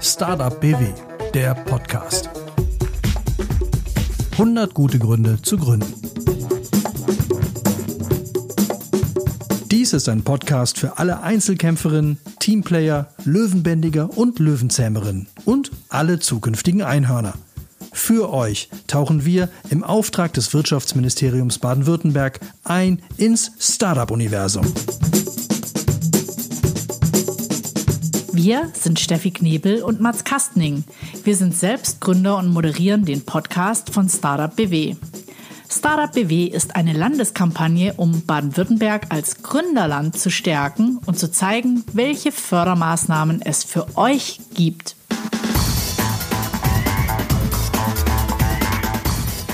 Startup BW, der Podcast. 100 gute Gründe zu gründen. Dies ist ein Podcast für alle Einzelkämpferinnen, Teamplayer, Löwenbändiger und Löwenzähmerinnen und alle zukünftigen Einhörner. Für euch tauchen wir im Auftrag des Wirtschaftsministeriums Baden-Württemberg ein ins Startup-Universum. Wir sind Steffi Knebel und Mats Kastning. Wir sind selbst Gründer und moderieren den Podcast von Startup BW. Startup BW ist eine Landeskampagne, um Baden-Württemberg als Gründerland zu stärken und zu zeigen, welche Fördermaßnahmen es für euch gibt.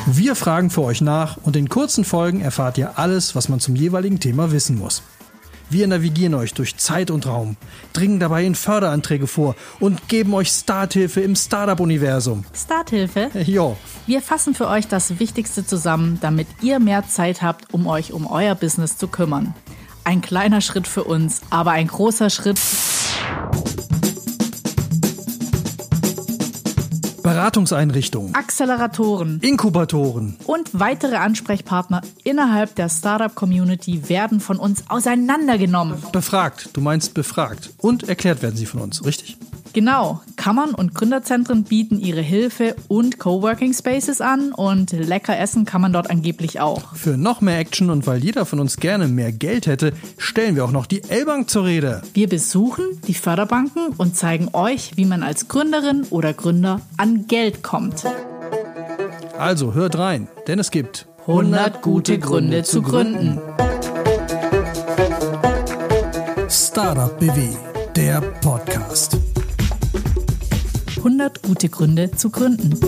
Wir fragen für euch nach und in kurzen Folgen erfahrt ihr alles, was man zum jeweiligen Thema wissen muss. Wir navigieren euch durch Zeit und Raum, dringen dabei in Förderanträge vor und geben euch Starthilfe im Startup-Universum. Starthilfe? Jo. Wir fassen für euch das Wichtigste zusammen, damit ihr mehr Zeit habt, um euch um euer Business zu kümmern. Ein kleiner Schritt für uns, aber ein großer Schritt. Beratungseinrichtungen, Acceleratoren Inkubatoren und weitere Ansprechpartner innerhalb der Startup-Community werden von uns auseinandergenommen. befragt. Du meinst befragt. Und erklärt werden sie von uns, richtig? Genau, Kammern und Gründerzentren bieten ihre Hilfe und Coworking Spaces an und lecker essen kann man dort angeblich auch. Für noch mehr Action und weil jeder von uns gerne mehr Geld hätte, stellen wir auch noch die L-Bank zur Rede. Wir besuchen die Förderbanken und zeigen euch, wie man als Gründerin oder Gründer an Geld kommt. Also hört rein, denn es gibt 100 gute Gründe zu gründen. Startup BW, der Podcast. 100 gute Gründe zu gründen.